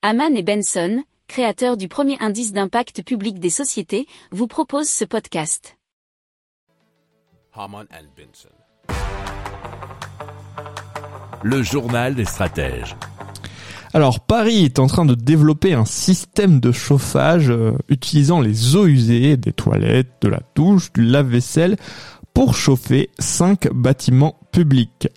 Haman et Benson, créateurs du premier indice d'impact public des sociétés, vous proposent ce podcast. Haman and Benson. Le journal des stratèges. Alors Paris est en train de développer un système de chauffage euh, utilisant les eaux usées des toilettes, de la douche, du lave-vaisselle pour chauffer cinq bâtiments publics.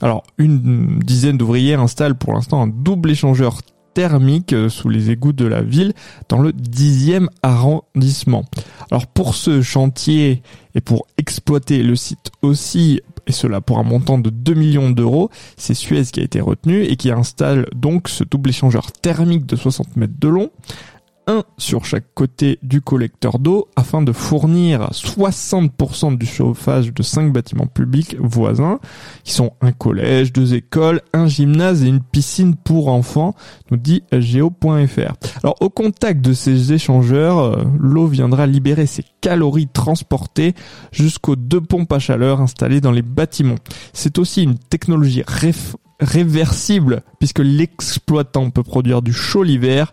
Alors une dizaine d'ouvriers installent pour l'instant un double échangeur thermique euh, sous les égouts de la ville dans le 10e arrondissement. Alors pour ce chantier et pour exploiter le site aussi, et cela pour un montant de 2 millions d'euros, c'est Suez qui a été retenu et qui installe donc ce double échangeur thermique de 60 mètres de long, un sur chaque côté du collecteur d'eau afin de fournir 60% du chauffage de cinq bâtiments publics voisins qui sont un collège, deux écoles, un gymnase et une piscine pour enfants, nous dit geo.fr. Alors au contact de ces échangeurs, euh, l'eau viendra libérer ses calories transportées jusqu'aux deux pompes à chaleur installées dans les bâtiments. C'est aussi une technologie réversible puisque l'exploitant peut produire du chaud l'hiver